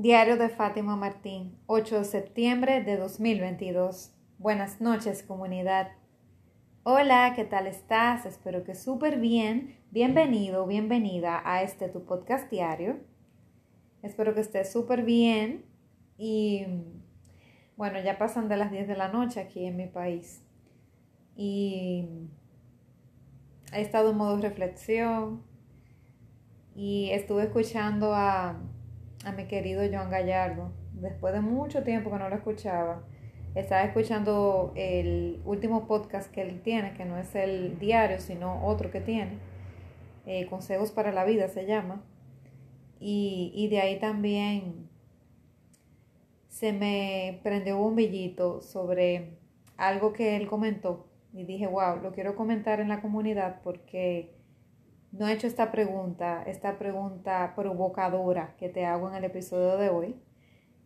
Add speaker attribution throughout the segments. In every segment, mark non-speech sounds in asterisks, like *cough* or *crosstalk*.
Speaker 1: Diario de Fátima Martín, 8 de septiembre de 2022. Buenas noches, comunidad. Hola, ¿qué tal estás? Espero que súper bien. Bienvenido, bienvenida a este tu podcast diario. Espero que estés súper bien y bueno, ya pasan de las 10 de la noche aquí en mi país y he estado en modo reflexión y estuve escuchando a a mi querido Joan Gallardo. Después de mucho tiempo que no lo escuchaba, estaba escuchando el último podcast que él tiene, que no es el diario, sino otro que tiene. Eh, Consejos para la vida se llama. Y, y de ahí también se me prendió un bombillito sobre algo que él comentó. Y dije, wow, lo quiero comentar en la comunidad porque no he hecho esta pregunta, esta pregunta provocadora que te hago en el episodio de hoy,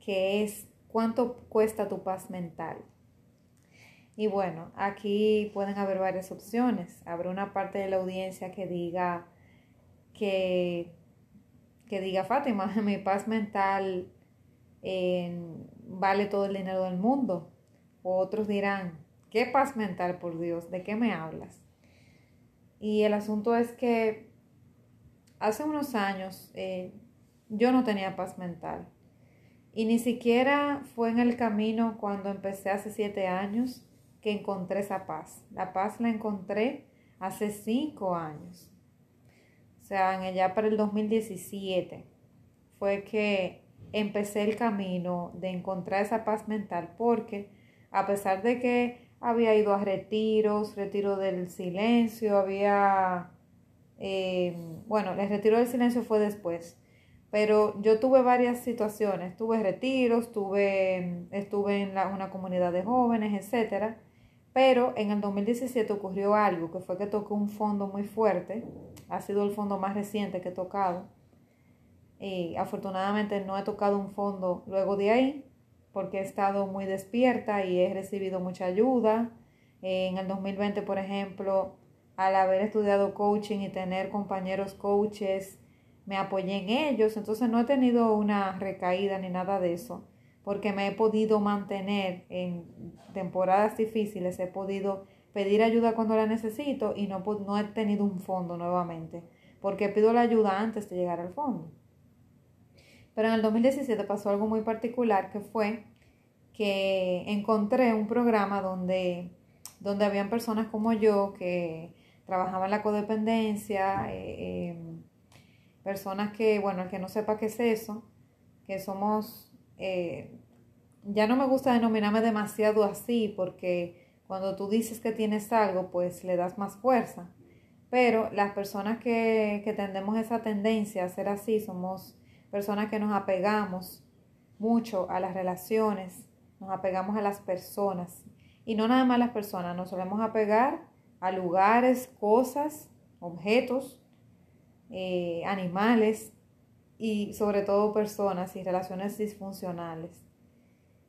Speaker 1: que es ¿cuánto cuesta tu paz mental? Y bueno, aquí pueden haber varias opciones. Habrá una parte de la audiencia que diga que, que diga Fátima, *laughs* mi paz mental vale todo el dinero del mundo. O otros dirán, ¿qué paz mental, por Dios? ¿De qué me hablas? Y el asunto es que hace unos años eh, yo no tenía paz mental. Y ni siquiera fue en el camino cuando empecé hace siete años que encontré esa paz. La paz la encontré hace cinco años. O sea, en ya para el 2017 fue que empecé el camino de encontrar esa paz mental porque a pesar de que había ido a retiros, retiro del silencio, había, eh, bueno, el retiro del silencio fue después, pero yo tuve varias situaciones, tuve retiros, tuve, estuve en una comunidad de jóvenes, etc. Pero en el 2017 ocurrió algo, que fue que tocó un fondo muy fuerte, ha sido el fondo más reciente que he tocado. Y afortunadamente no he tocado un fondo luego de ahí, porque he estado muy despierta y he recibido mucha ayuda. En el 2020, por ejemplo, al haber estudiado coaching y tener compañeros coaches, me apoyé en ellos, entonces no he tenido una recaída ni nada de eso, porque me he podido mantener en temporadas difíciles, he podido pedir ayuda cuando la necesito y no, no he tenido un fondo nuevamente, porque pido la ayuda antes de llegar al fondo. Pero en el 2017 pasó algo muy particular que fue que encontré un programa donde, donde habían personas como yo que trabajaban la codependencia, eh, em, personas que, bueno, el que no sepa qué es eso, que somos, eh, ya no me gusta denominarme demasiado así porque cuando tú dices que tienes algo, pues le das más fuerza. Pero las personas que, que tendemos esa tendencia a ser así somos personas que nos apegamos mucho a las relaciones, nos apegamos a las personas. Y no nada más a las personas, nos solemos apegar a lugares, cosas, objetos, eh, animales y sobre todo personas y relaciones disfuncionales.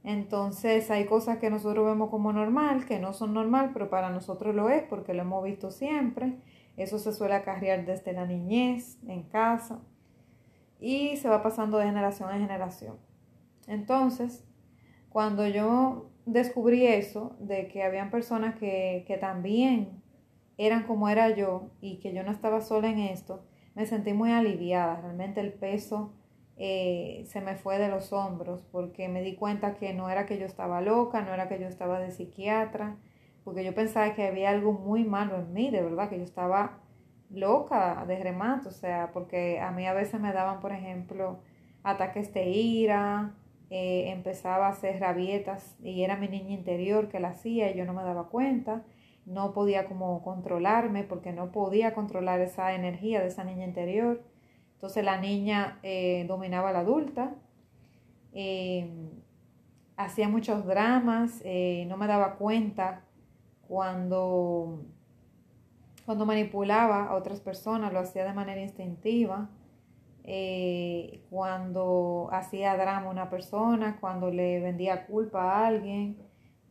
Speaker 1: Entonces hay cosas que nosotros vemos como normal, que no son normal, pero para nosotros lo es porque lo hemos visto siempre. Eso se suele acarrear desde la niñez, en casa, y se va pasando de generación en generación. Entonces, cuando yo descubrí eso, de que habían personas que, que también eran como era yo y que yo no estaba sola en esto, me sentí muy aliviada. Realmente el peso eh, se me fue de los hombros porque me di cuenta que no era que yo estaba loca, no era que yo estaba de psiquiatra, porque yo pensaba que había algo muy malo en mí, de verdad, que yo estaba loca de remato, o sea, porque a mí a veces me daban, por ejemplo, ataques de ira, eh, empezaba a hacer rabietas y era mi niña interior que la hacía y yo no me daba cuenta, no podía como controlarme porque no podía controlar esa energía de esa niña interior. Entonces la niña eh, dominaba a la adulta, em, hacía muchos dramas, eh, no me daba cuenta cuando cuando manipulaba a otras personas lo hacía de manera instintiva. Eh, cuando hacía drama a una persona, cuando le vendía culpa a alguien.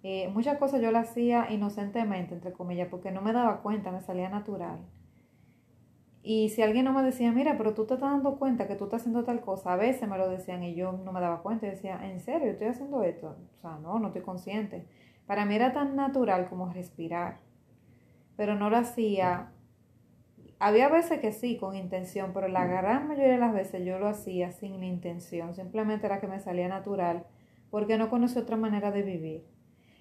Speaker 1: Eh, muchas cosas yo las hacía inocentemente, entre comillas, porque no me daba cuenta, me salía natural. Y si alguien no me decía, mira, pero tú te estás dando cuenta que tú estás haciendo tal cosa, a veces me lo decían y yo no me daba cuenta y decía, ¿en serio estoy haciendo esto? O sea, no, no estoy consciente. Para mí era tan natural como respirar, pero no lo hacía. Había veces que sí, con intención, pero la gran mayoría de las veces yo lo hacía sin la intención, simplemente era que me salía natural, porque no conocí otra manera de vivir.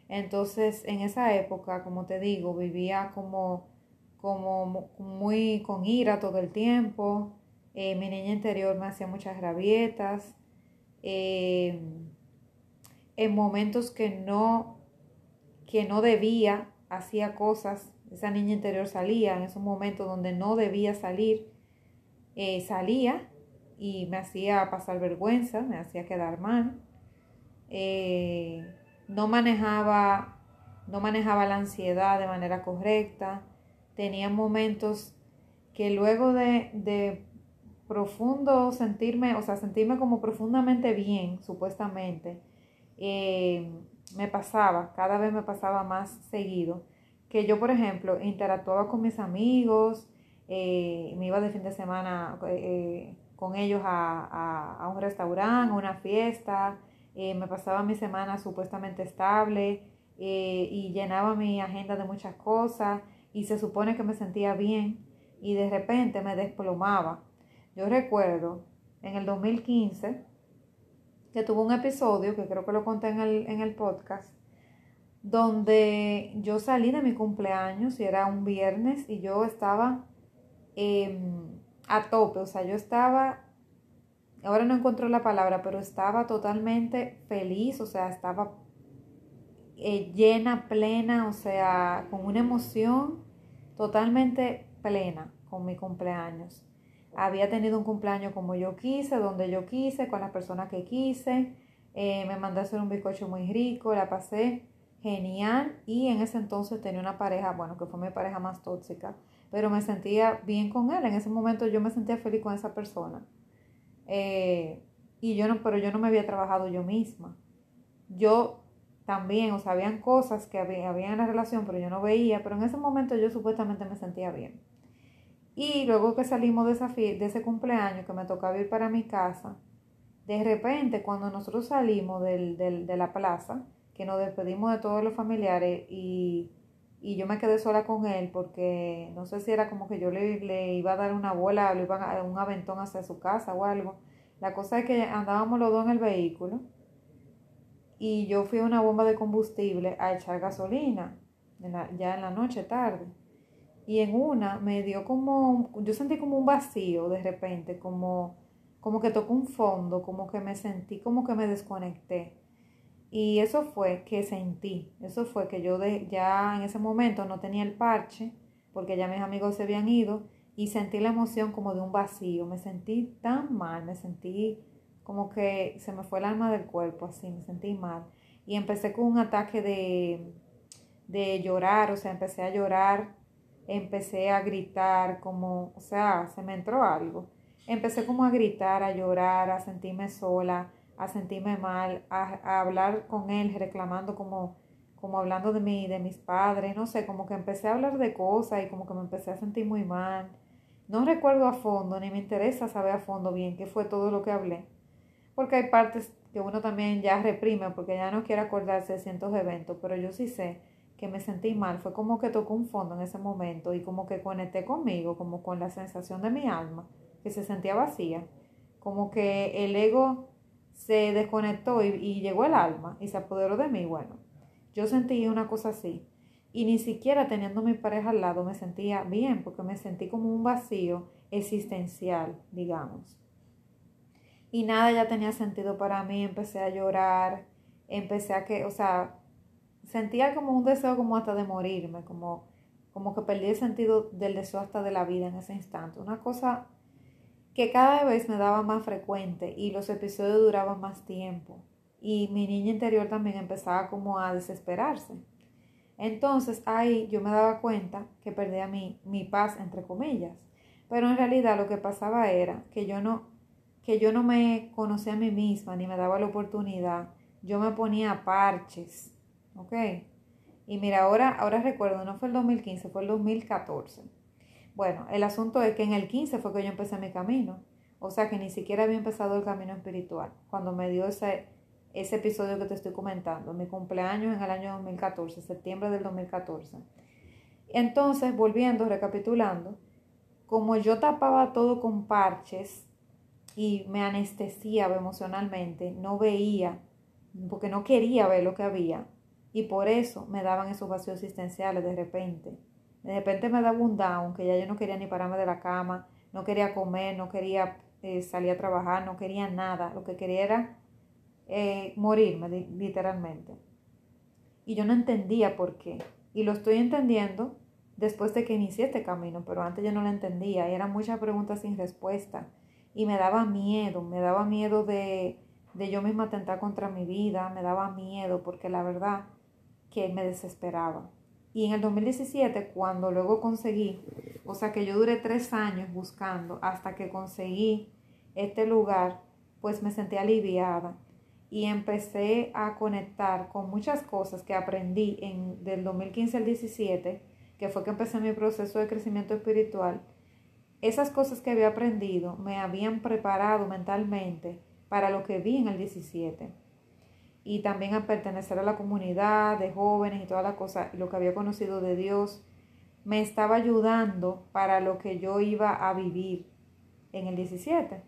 Speaker 1: Entonces, en esa época, como te digo, vivía como como muy con ira todo el tiempo. Eh, mi niña interior me hacía muchas rabietas. Eh, en momentos que no, que no debía, hacía cosas. Esa niña interior salía en esos momentos donde no debía salir. Eh, salía y me hacía pasar vergüenza, me hacía quedar mal. no manejaba, no manejaba la ansiedad de manera correcta tenía momentos que luego de, profundo sentirme, o sea, sentirme como profundamente bien, supuestamente, eh, me pasaba, cada vez me pasaba más seguido, que yo, por ejemplo, interactuaba con mis amigos, eh, me iba de fin de semana eh, con ellos a, a, un restaurante, a una fiesta, me pasaba mi semana supuestamente estable y llenaba mi agenda de muchas cosas y se supone que me sentía bien y de repente me desplomaba. Yo recuerdo en el 2015 que tuve un episodio, que creo que lo conté en el, en el podcast, donde yo salí de mi cumpleaños y era un viernes y yo estaba em, a tope, o sea, yo estaba, ahora no encuentro la palabra, pero estaba totalmente feliz, o sea, estaba eh, llena, plena, o sea, con una emoción totalmente plena con mi cumpleaños. Había tenido un cumpleaños como yo quise, donde yo quise, con las personas que quise. Eh, me mandé a hacer un bizcocho muy rico, la pasé genial y en ese entonces tenía una pareja, bueno, que fue mi pareja más tóxica, pero me sentía bien con él. En ese momento yo me sentía feliz con esa persona. Eh, y yo no, pero yo no me había trabajado yo misma. Yo también, o sea, habían cosas que había, en la relación, pero yo no veía, pero en ese momento yo supuestamente me sentía bien. Y luego que salimos de, esa de ese cumpleaños que me tocaba ir para mi casa, de repente cuando nosotros salimos del, de la plaza, que nos despedimos de todos los familiares y, y, yo me quedé sola con él porque no sé si era como que yo le, le iba a dar una bola, le iba a dar un aventón hacia su casa o algo. La cosa es que andábamos los dos en el vehículo y yo fui a una bomba de combustible a echar gasolina, ya en la noche tarde. Y en una me dio como, yo sentí como un vacío de repente, como, como que tocó un fondo, como que me sentí, como que me desconecté. Y eso fue que sentí, eso fue que yo de, ya en ese momento no tenía el parche, porque ya mis amigos se habían ido, y sentí la emoción como de un vacío. Me sentí tan mal, me sentí como que se me fue el alma del cuerpo, así, me sentí mal. Y empecé con un ataque de, de llorar, o sea, empecé a llorar, empecé a gritar, como, o sea, se me entró algo. Empecé como a gritar, a llorar, a sentirme sola, a sentirme mal, a, hablar con él, reclamando como, como hablando de mí, de mis padres, no sé, como que empecé a hablar de cosas y como que me empecé a sentir muy mal. No recuerdo a fondo, ni me interesa saber a fondo bien qué fue todo lo que hablé porque hay partes que uno también ya reprime porque ya no quiere acordarse de ciertos eventos, pero yo sí sé que me sentí mal, fue como que tocó un fondo en ese momento y como que conecté conmigo, como con la sensación de mi alma, que se sentía vacía, como que el ego se desconectó y, y llegó el alma y se apoderó de mí, bueno, yo sentí una cosa así. Y ni siquiera teniendo mi pareja al lado me sentía bien porque me sentí como un vacío existencial, digamos. Y nada ya tenía sentido para mí, empecé a llorar, empecé a que, o sea, sentía como un deseo como hasta de morirme, como, como que perdí el sentido del deseo hasta de la vida en ese instante, una cosa que cada vez me daba más frecuente y los episodios duraban más tiempo y mi niña interior también empezaba como a desesperarse. Entonces ahí yo me daba cuenta que perdía mi, mi paz, entre comillas. Pero en realidad lo que pasaba era que yo no que yo no me conocía a mí misma ni me daba la oportunidad, yo me ponía parches, ¿ok? Y mira, ahora, ahora recuerdo, no fue el 2015, fue el 2014. Bueno, el asunto es que en el 15 fue que yo empecé mi camino. O sea que ni siquiera había empezado el camino espiritual cuando me dio ese, ese episodio que te estoy comentando, mi cumpleaños en el año 2014, septiembre del 2014. Entonces, volviendo, recapitulando, como yo tapaba todo con parches y me anestesiaba emocionalmente, no veía, porque no quería ver lo que había, y por eso me daban esos vacíos existenciales de repente. De repente me daba un down, que ya yo no quería ni pararme de la cama, no quería comer, no quería eh, salir a trabajar, no quería nada, lo que quería era eh, morirme literalmente. Y yo no entendía por qué. Y lo estoy entendiendo después de que inicié este camino, pero antes yo no lo entendía. Y eran muchas preguntas sin respuesta. Y me daba miedo, me daba miedo de, de yo misma atentar contra mi vida, me daba miedo porque la verdad que me desesperaba. Y en el 2017, cuando luego conseguí, o sea que yo duré tres años buscando hasta que conseguí este lugar, pues me sentí aliviada y empecé a conectar con muchas cosas que aprendí en, del 2015 al 17, que fue que empecé mi proceso de crecimiento espiritual. Esas cosas que había aprendido me habían preparado mentalmente para lo que vi en el 17 y también a pertenecer a la comunidad de jóvenes y toda la cosa, lo que había conocido de Dios, me estaba ayudando para lo que yo iba a vivir en el 17.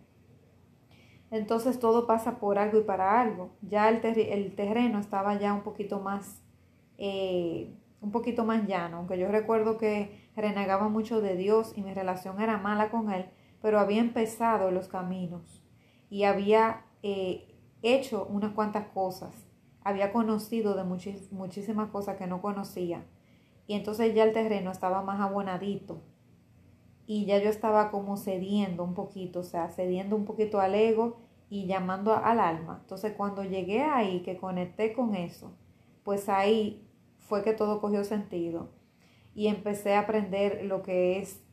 Speaker 1: Entonces todo pasa por algo y para algo. Ya el, terreno estaba ya un poquito más, eh, un poquito más llano, aunque yo recuerdo que renegaba mucho de Dios y mi relación era mala con Él, pero había empezado los caminos y había eh, hecho unas cuantas cosas, había conocido de muchísimas cosas que no conocía. Y entonces ya el terreno estaba más abonadito. Y ya yo estaba como cediendo un poquito, o sea, cediendo un poquito al ego y llamando al alma. Entonces cuando llegué ahí, que conecté con eso, pues ahí fue que todo cogió sentido. Y empecé a aprender lo que es,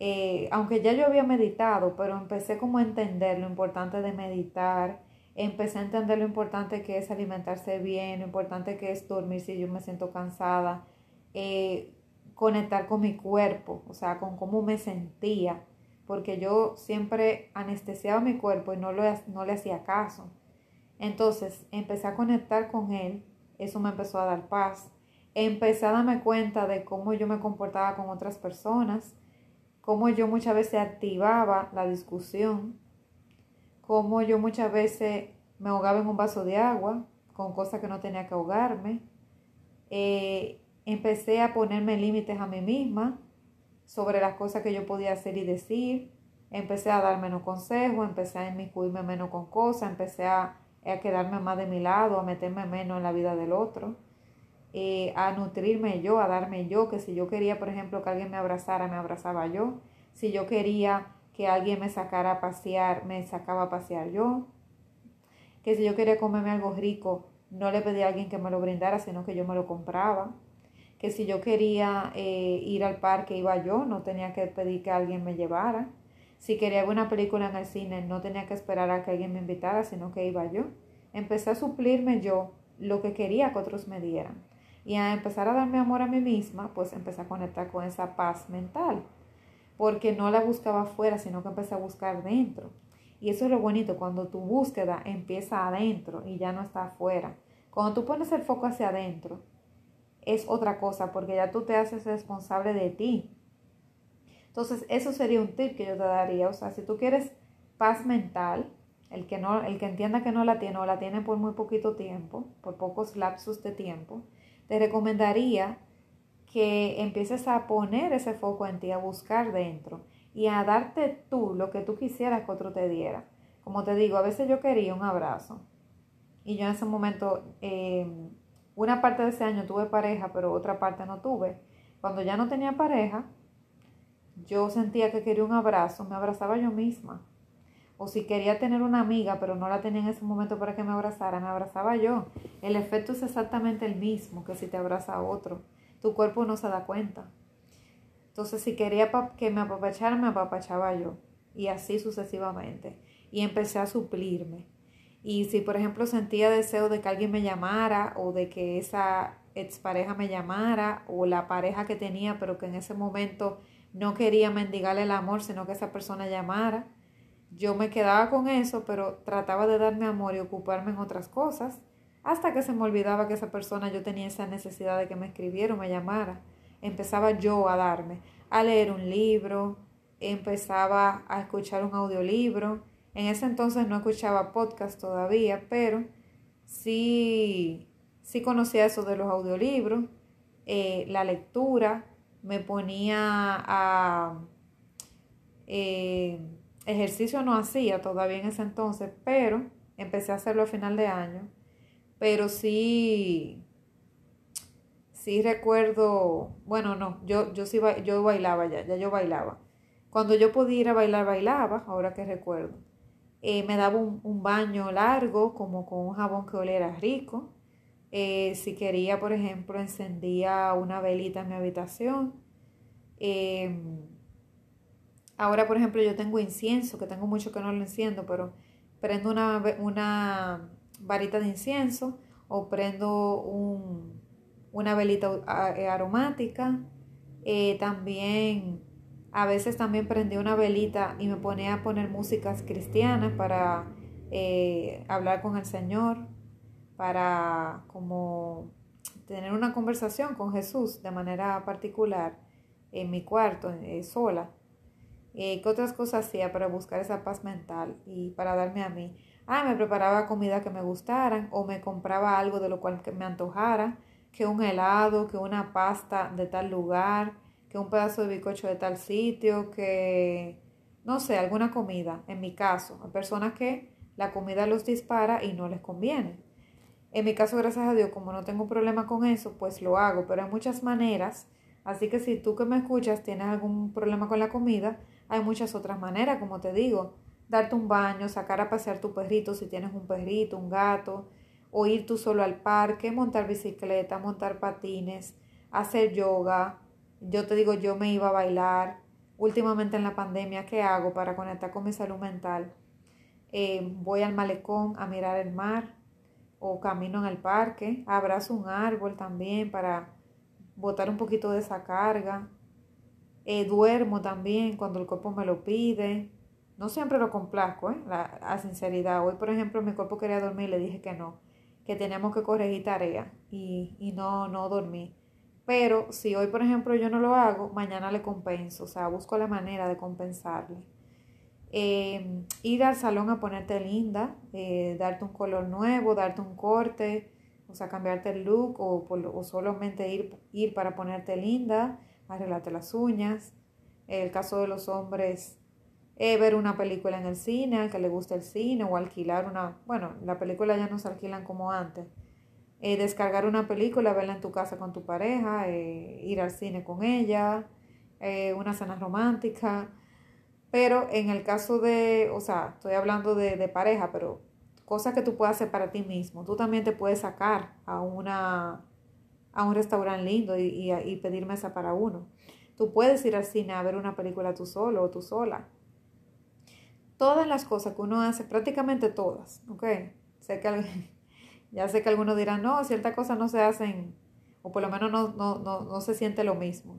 Speaker 1: eh, aunque ya yo había meditado, pero empecé como a entender lo importante de meditar, empecé a entender lo importante que es alimentarse bien, lo importante que es dormir si yo me siento cansada, eh, conectar con mi cuerpo, o sea, con cómo me sentía, porque yo siempre anestesiaba mi cuerpo y no, no le hacía caso. Entonces empecé a conectar con él, eso me empezó a dar paz. Empecé a darme cuenta de cómo yo me comportaba con otras personas, cómo yo muchas veces activaba la discusión, como yo muchas veces me ahogaba en un vaso de agua con cosas que no tenía que ahogarme. Eh, empecé a ponerme límites a mí misma sobre las cosas que yo podía hacer y decir. Empecé a dar menos consejos, empecé a inmiscuirme menos con cosas, empecé a, quedarme más de mi lado, a meterme menos en la vida del otro, eh, a nutrirme yo, a darme yo, que si yo quería, por ejemplo, que alguien me abrazara, me abrazaba yo. Si yo quería que alguien me sacara a pasear, me sacaba a pasear yo, que si yo quería comerme algo rico, no le pedía a alguien que me lo brindara, sino que yo me lo compraba, que si yo quería eh, ir al parque, iba yo, no tenía que pedir que alguien me llevara, si quería ver una película en el cine, no tenía que esperar a que alguien me invitara, sino que iba yo. Empecé a suplirme yo lo que quería que otros me dieran. Y a empezar a darme amor a mí misma, pues empecé a conectar con esa paz mental porque no la buscaba afuera, sino que empecé a buscar dentro. Y eso es lo bonito, cuando tu búsqueda empieza adentro y ya no está afuera. Cuando tú pones el foco hacia adentro, es otra cosa, porque ya tú te haces responsable de ti. Entonces, eso sería un tip que yo te daría. O sea, si tú quieres paz mental, el que, no, el que entienda que no la tiene o la tiene por muy poquito tiempo, por pocos lapsos de tiempo, te recomendaría que empieces a poner ese foco en ti, a buscar dentro y a darte tú lo que tú quisieras que otro te diera. Como te digo, a veces yo quería un abrazo y yo en ese momento, em, una parte de ese año tuve pareja, pero otra parte no tuve. Cuando ya no tenía pareja, yo sentía que quería un abrazo, me abrazaba yo misma. O si quería tener una amiga, pero no la tenía en ese momento para que me abrazara, me abrazaba yo. El efecto es exactamente el mismo que si te abraza otro tu cuerpo no se da cuenta. Entonces, si quería que me apapachara, me apapachaba yo. Y así sucesivamente. Y empecé a suplirme. Y si, por ejemplo, sentía deseo de que alguien me llamara o de que esa expareja me llamara o la pareja que tenía, pero que en ese momento no quería mendigarle el amor, sino que esa persona llamara. Yo me quedaba con eso, pero trataba de darme amor y ocuparme en otras cosas, hasta que se me olvidaba que esa persona yo tenía esa necesidad de que me escribiera o me llamara. Empezaba yo a darme, a leer un libro, empezaba a escuchar un audiolibro. En ese entonces no escuchaba podcast todavía, pero sí, sí conocía eso de los audiolibros, eh, la lectura, me ponía a... Eh, ejercicio no hacía todavía en ese entonces, pero empecé a hacerlo a final de año. Pero sí, sí recuerdo, bueno, no, yo, yo sí yo bailaba ya, ya yo bailaba. Cuando yo podía ir a bailar, bailaba, ahora que recuerdo. Eh, me daba un, baño largo, como con un jabón que oliera rico. Eh, si quería, por ejemplo, encendía una velita en mi habitación. Em, ahora, por ejemplo, yo tengo incienso, que tengo mucho que no lo enciendo, pero prendo una, una varita de incienso o prendo un, una velita eh, aromática. también a veces también prendí una velita y me ponía a poner músicas cristianas para eh, hablar con el Señor, para como tener una conversación con Jesús de manera particular en mi cuarto, eh, sola. Eh, ¿Qué otras cosas hacía para buscar esa paz mental y para darme a mí? Ah, me preparaba comida que me gustaran o me compraba algo de lo cual me antojara, que un helado, que una pasta de tal lugar, que un pedazo de bizcocho de tal sitio, que, no sé, alguna comida, en mi caso. Hay personas que la comida los dispara y no les conviene. En mi caso, gracias a Dios, como no tengo problema con eso, pues lo hago, pero hay muchas maneras. Así que si tú que me escuchas tienes algún problema con la comida, hay muchas otras maneras, como te digo, darte un baño, sacar a pasear tu perrito si tienes un perrito, un gato, o ir tú solo al parque, montar bicicleta, montar patines, hacer yoga, yo te digo, yo me iba a bailar. Últimamente en la pandemia, ¿qué hago para conectar con mi salud mental? Eh, voy al malecón a mirar el mar o camino en el parque, abrazo un árbol también para botar un poquito de esa carga. Eh, duermo también cuando el cuerpo me lo pide. No siempre lo complazco, ¿eh? la, sinceridad. Hoy, por ejemplo, mi cuerpo quería dormir y le dije que no, que teníamos que corregir tarea y, y no, no dormí. Pero si hoy, por ejemplo, yo no lo hago, mañana le compenso, o sea, busco la manera de compensarle. Em, ir al salón a ponerte linda, eh, darte un color nuevo, darte un corte, o sea, cambiarte el look o, o solamente ir, ir para ponerte linda, arreglarte las uñas. El caso de los hombres, eh, ver una película en el cine, que le guste el cine o alquilar una, bueno, la película ya no se alquilan como antes eh, descargar una película, verla en tu casa con tu pareja, eh, ir al cine con ella, eh, una cena romántica. Pero en el caso de, o sea, estoy hablando de, pareja, pero cosas que tú puedas hacer para ti mismo. Tú también te puedes sacar a, una, a un restaurante lindo y, y, pedir mesa para uno. Tú puedes ir al cine a ver una película tú solo o tú sola. Todas las cosas que uno hace, prácticamente todas, ¿ok? Sé que *laughs* ya sé que algunos dirán, no, ciertas cosas no se hacen, o por lo menos no, no, no, no se siente lo mismo.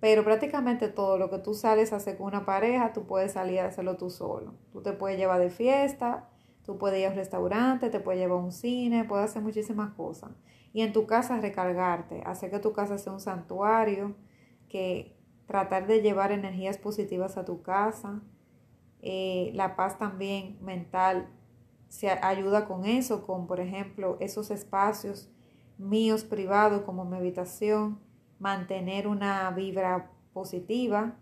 Speaker 1: Pero prácticamente todo lo que tú sales a hacer con una pareja, tú puedes salir a hacerlo tú solo. Tú te puedes llevar de fiesta, tú puedes ir a un restaurante, te puedes llevar a un cine, puedes hacer muchísimas cosas. Y en tu casa recargarte, hacer que tu casa sea un santuario, que tratar de llevar energías positivas a tu casa, eh, la paz también mental se ayuda con eso, con por ejemplo esos espacios míos privados como mi habitación, mantener una vibra positiva,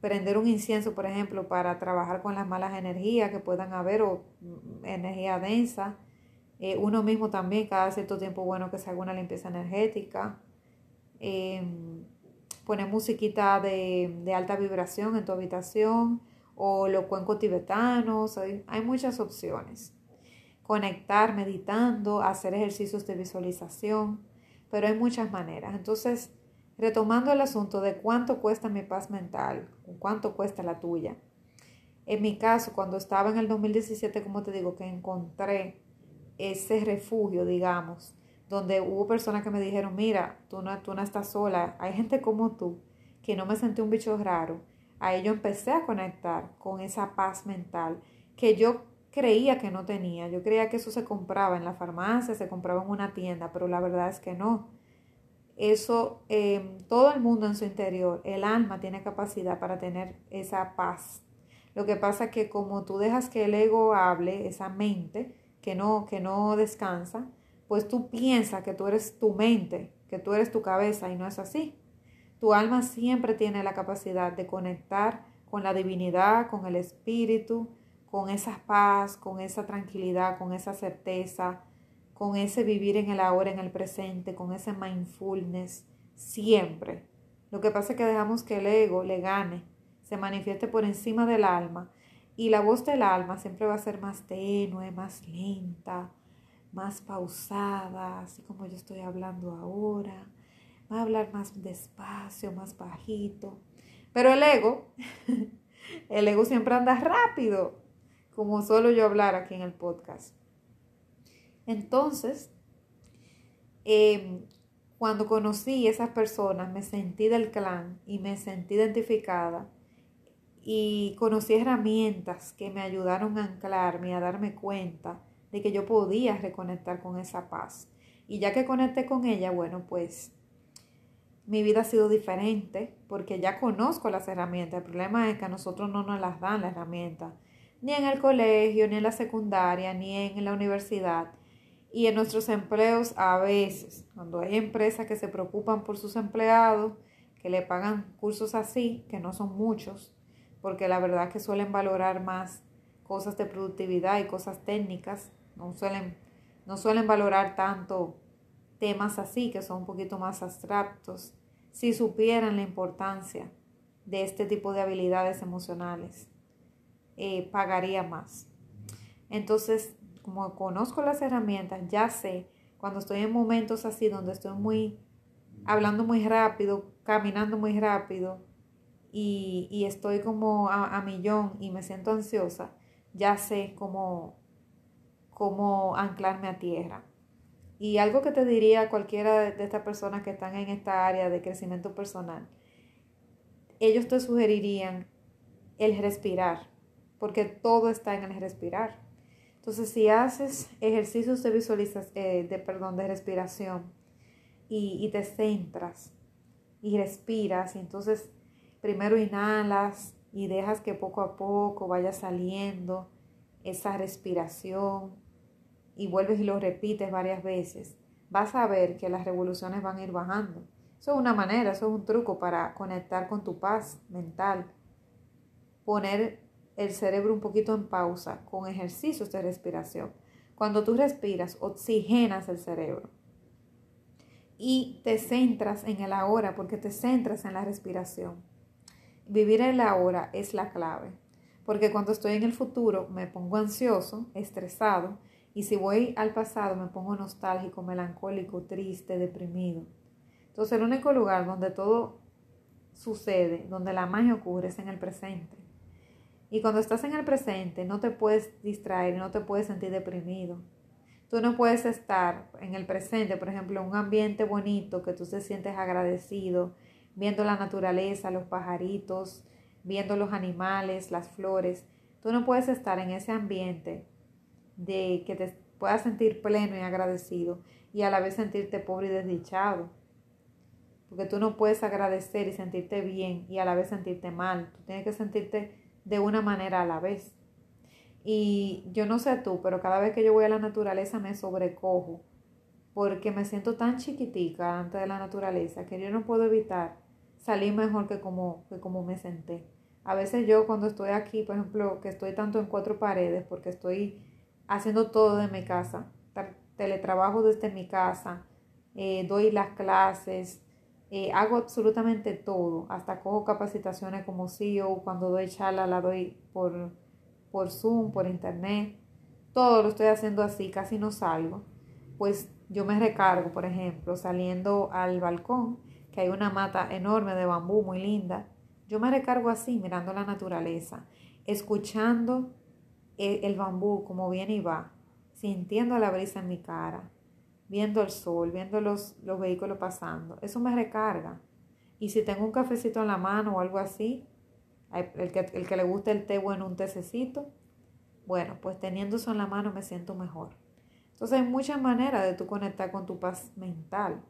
Speaker 1: prender un incienso, por ejemplo, para trabajar con las malas energías que puedan haber o mm, energía densa. Eh, uno mismo también, cada cierto tiempo, bueno que se haga una limpieza energética. Em, poner musiquita de, alta vibración en tu habitación o los cuencos tibetanos. hay muchas opciones conectar meditando, hacer ejercicios de visualización, pero hay muchas maneras. Entonces, retomando el asunto de cuánto cuesta mi paz mental, cuánto cuesta la tuya. En mi caso, cuando estaba en el 2017, como te digo, que encontré ese refugio, digamos, donde hubo personas que me dijeron, mira, tú no, tú no estás sola, hay gente como tú que no me sentí un bicho raro, ahí yo empecé a conectar con esa paz mental que yo creía que no tenía. Yo creía que eso se compraba en la farmacia, se compraba en una tienda, pero la verdad es que no. Eso, em, todo el mundo en su interior, el alma tiene capacidad para tener esa paz. Lo que pasa es que como tú dejas que el ego hable, esa mente que no, que no descansa, pues tú piensas que tú eres tu mente, que tú eres tu cabeza y no es así. Tu alma siempre tiene la capacidad de conectar con la divinidad, con el espíritu, con esa paz, con esa tranquilidad, con esa certeza, con ese vivir en el ahora, en el presente, con ese mindfulness, siempre. Lo que pasa es que dejamos que el ego le gane, se manifieste por encima del alma y la voz del alma siempre va a ser más tenue, más lenta, más pausada, así como yo estoy hablando ahora. Va a hablar más despacio, más bajito. Pero el ego, *laughs* el ego siempre anda rápido como solo yo hablar aquí en el podcast. Entonces, em, cuando conocí esas personas, me sentí del clan y me sentí identificada y conocí herramientas que me ayudaron a anclarme, a darme cuenta de que yo podía reconectar con esa paz. Y ya que conecté con ella, bueno, pues mi vida ha sido diferente porque ya conozco las herramientas. El problema es que a nosotros no nos las dan las herramientas ni en el colegio, ni en la secundaria, ni en la universidad. Y en nuestros empleos a veces, cuando hay empresas que se preocupan por sus empleados, que le pagan cursos así, que no son muchos, porque la verdad que suelen valorar más cosas de productividad y cosas técnicas, no suelen, no suelen valorar tanto temas así, que son un poquito más abstractos, si supieran la importancia de este tipo de habilidades emocionales. Eh, pagaría más. Entonces, como conozco las herramientas, ya sé cuando estoy en momentos así donde estoy muy hablando muy rápido, caminando muy rápido y, estoy como a, millón y me siento ansiosa, ya sé cómo, cómo anclarme a tierra. Y algo que te diría a cualquiera de estas personas que están en esta área de crecimiento personal, ellos te sugerirían el respirar porque todo está en el respirar. Entonces, si haces ejercicios de visualización, eh, de, perdón, de respiración y, y te centras y respiras, y entonces primero inhalas y dejas que poco a poco vaya saliendo esa respiración y vuelves y lo repites varias veces, vas a ver que las revoluciones van a ir bajando. Eso es una manera, eso es un truco para conectar con tu paz mental. Poner el cerebro un poquito en pausa con ejercicios de respiración. Cuando tú respiras, oxigenas el cerebro y te centras en el ahora porque te centras en la respiración. Vivir el ahora es la clave, porque cuando estoy en el futuro me pongo ansioso, estresado, y si voy al pasado me pongo nostálgico, melancólico, triste, deprimido. Entonces el único lugar donde todo sucede, donde la magia ocurre, es en el presente. Y cuando estás en el presente, no te puedes distraer, no te puedes sentir deprimido. Tú no puedes estar en el presente, por ejemplo, en un ambiente bonito que tú te sientes agradecido, viendo la naturaleza, los pajaritos, viendo los animales, las flores. Tú no puedes estar en ese ambiente de que te puedas sentir pleno y agradecido y a la vez sentirte pobre y desdichado. Porque tú no puedes agradecer y sentirte bien y a la vez sentirte mal. Tú tienes que sentirte de una manera a la vez. Y yo no sé tú, pero cada vez que yo voy a la naturaleza me sobrecojo porque me siento tan chiquitica ante de la naturaleza que yo no puedo evitar salir mejor que como, que como me senté. A veces yo cuando estoy aquí, por ejemplo, que estoy tanto en cuatro paredes porque estoy haciendo todo de mi casa, teletrabajo desde mi casa, eh, doy las clases, eh, hago absolutamente todo, hasta cojo capacitaciones como CEO, cuando doy charla la doy por, por Zoom, por internet, todo lo estoy haciendo así, casi no salgo. Pues yo me recargo, por ejemplo, saliendo al balcón, que hay una mata enorme de bambú muy linda. Yo me recargo así, mirando la naturaleza, escuchando el, bambú como viene y va, sintiendo la brisa en mi cara, viendo el sol, viendo los, los vehículos pasando. Eso me recarga. Y si tengo un cafecito en la mano o algo así, el que, el que le gusta el té, bueno, un tececito, bueno, pues teniendo eso en la mano me siento mejor. Entonces hay muchas maneras de tú conectar con tu paz mental.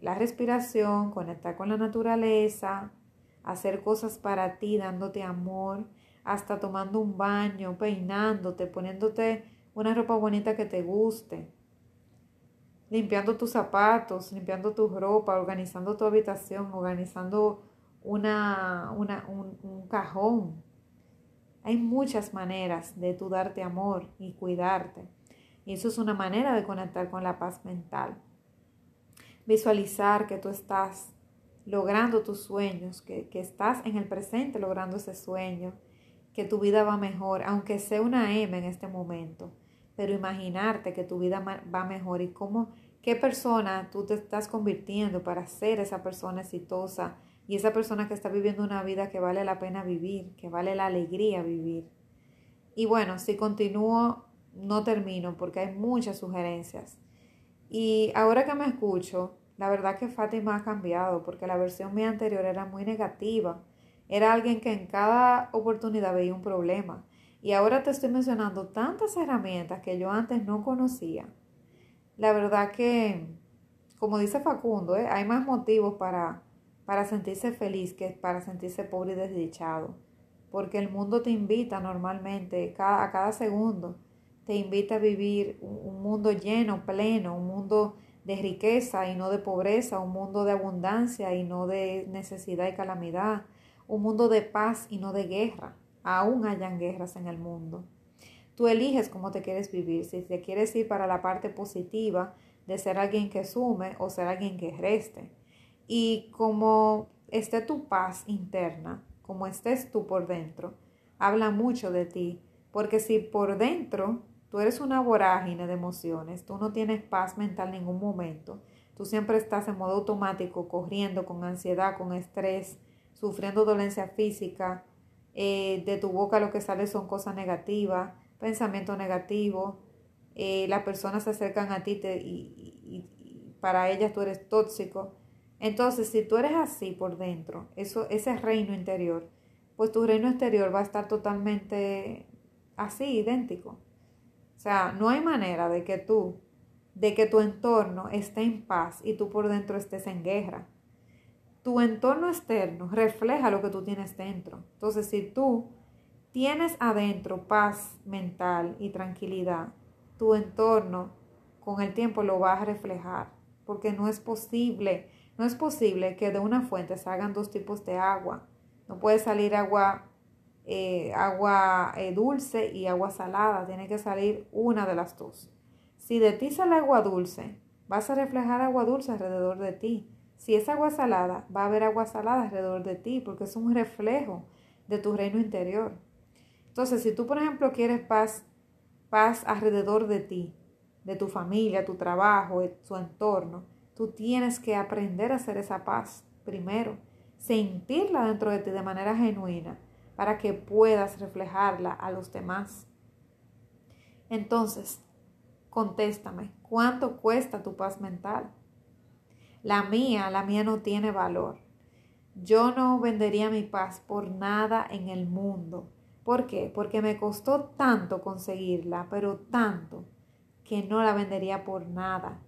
Speaker 1: La respiración, conectar con la naturaleza, hacer cosas para ti, dándote amor, hasta tomando un baño, peinándote, poniéndote una ropa bonita que te guste, limpiando tus zapatos, limpiando tu ropa, organizando tu habitación, organizando una, un, un cajón. Hay muchas maneras de tú darte amor y cuidarte. Y eso es una manera de conectar con la paz mental. Visualizar que tú estás logrando tus sueños, que, que estás en el presente logrando ese sueño, que tu vida va mejor, aunque sea una M en este momento, pero imaginarte que tu vida va mejor y cómo, qué persona tú te estás convirtiendo para ser esa persona exitosa y esa persona que está viviendo una vida que vale la pena vivir, que vale la alegría vivir. Y bueno, si continúo, no termino porque hay muchas sugerencias. Y ahora que me escucho, la verdad que Fátima ha cambiado porque la versión mía anterior era muy negativa. Era alguien que en cada oportunidad veía un problema. Y ahora te estoy mencionando tantas herramientas que yo antes no conocía. La verdad que, como dice Facundo, ¿eh? hay más motivos para, para sentirse feliz que para sentirse pobre y desdichado. Porque el mundo te invita normalmente, a cada segundo, te invita a vivir un mundo lleno, pleno, un mundo de riqueza y no de pobreza, un mundo de abundancia y no de necesidad y calamidad, un mundo de paz y no de guerra. Aún hayan guerras en el mundo. Tú eliges cómo te quieres vivir, si te quieres ir para la parte positiva de ser alguien que sume o ser alguien que reste. Y como esté tu paz interna, como estés tú por dentro, habla mucho de ti, porque si por dentro Tú eres una vorágine de emociones, tú no tienes paz mental en ningún momento, tú siempre estás en modo automático, corriendo con ansiedad, con estrés, sufriendo dolencia física, eh, de tu boca lo que sale son cosas negativas, pensamiento negativo, eh, las personas se acercan a ti y, para ellas tú eres tóxico. Entonces, si tú eres así por dentro, eso, ese reino interior, pues tu reino exterior va a estar totalmente así, idéntico. O sea, no hay manera de que tú, de que tu entorno esté en paz y tú por dentro estés en guerra. Tu entorno externo refleja lo que tú tienes dentro. Entonces, si tú tienes adentro paz mental y tranquilidad, tu entorno con el tiempo lo va a reflejar, porque no es posible, no es posible que de una fuente se hagan dos tipos de agua. No puede salir agua eh, agua eh, dulce y agua salada. Tiene que salir una de las dos. Si de ti sale agua dulce, vas a reflejar agua dulce alrededor de ti. Si es agua salada, va a haber agua salada alrededor de ti porque es un reflejo de tu reino interior. Entonces, si tú, por ejemplo, quieres paz, paz alrededor de ti, de tu familia, tu trabajo, tu entorno, tú tienes que aprender a hacer esa paz primero, sentirla dentro de ti de manera genuina para que puedas reflejarla a los demás. Entonces, contéstame, ¿cuánto cuesta tu paz mental? La mía, la mía no tiene valor. Yo no vendería mi paz por nada en el mundo. ¿Por qué? Porque me costó tanto conseguirla, pero tanto, que no la vendería por nada.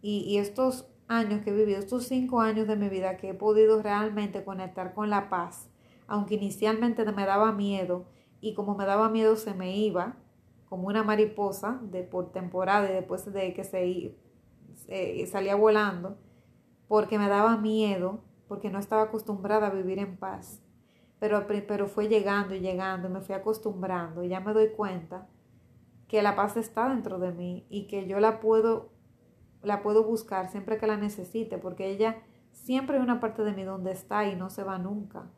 Speaker 1: Y, y, estos años que he vivido, estos cinco años de mi vida que he podido realmente conectar con la paz, aunque inicialmente me daba miedo y como me daba miedo se me iba como una mariposa de por temporada y después de que se, salía volando porque me daba miedo porque no estaba acostumbrada a vivir en paz pero, pero fue llegando y llegando y me fui acostumbrando y ya me doy cuenta que la paz está dentro de mí y que yo la puedo la puedo buscar siempre que la necesite porque ella siempre hay una parte de mí donde está y no se va nunca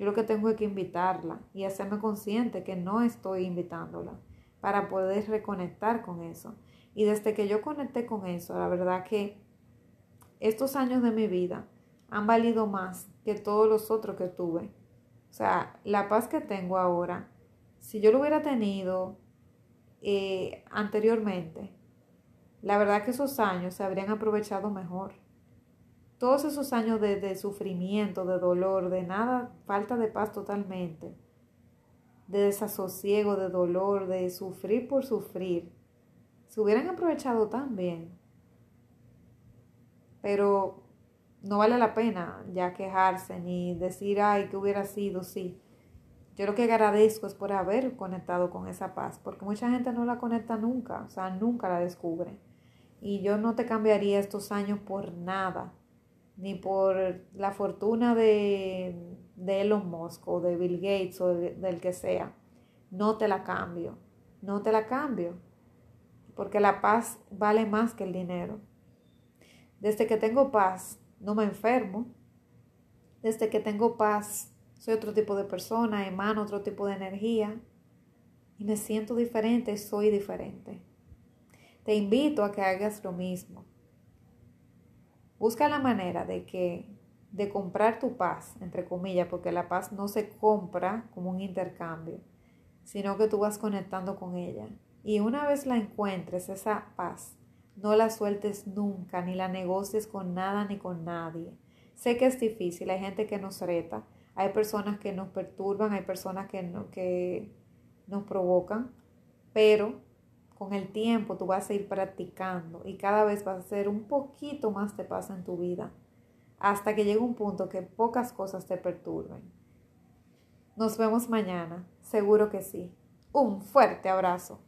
Speaker 1: yo lo que tengo es que invitarla y hacerme consciente que no estoy invitándola para poder reconectar con eso. Y desde que yo conecté con eso, la verdad que estos años de mi vida han valido más que todos los otros que tuve. O sea, la paz que tengo ahora, si yo lo hubiera tenido eh, anteriormente, la verdad que esos años se habrían aprovechado mejor. todos esos años de, de sufrimiento, de dolor, de nada, falta de paz totalmente, de desasosiego, de dolor, de sufrir por sufrir, se hubieran aprovechado tan bien. Pero no vale la pena ya quejarse ni decir, ay, que hubiera sido, sí. Yo lo que agradezco es por haber conectado con esa paz, porque mucha gente no la conecta nunca, o sea, nunca la descubre. Y yo no te cambiaría estos años por nada, ni por la fortuna de, de Elon Musk o de Bill Gates o del que sea. No te la cambio, no te la cambio, porque la paz vale más que el dinero. Desde que tengo paz, no me enfermo. Desde que tengo paz, soy otro tipo de persona, emano otro tipo de energía y me siento diferente, soy diferente. Te invito a que hagas lo mismo. Busca la manera de que de comprar tu paz, entre comillas, porque la paz no se compra como un intercambio, sino que tú vas conectando con ella. Y una vez la encuentres, esa paz, no la sueltes nunca, ni la negocies con nada ni con nadie. Sé que es difícil, hay gente que nos reta, hay personas que nos perturban, hay personas que, que nos provocan, pero con el tiempo tú vas a ir practicando y cada vez vas a hacer un poquito más de paz en tu vida, hasta que llegue un punto que pocas cosas te perturben. Nos vemos mañana, seguro que sí. Un fuerte abrazo.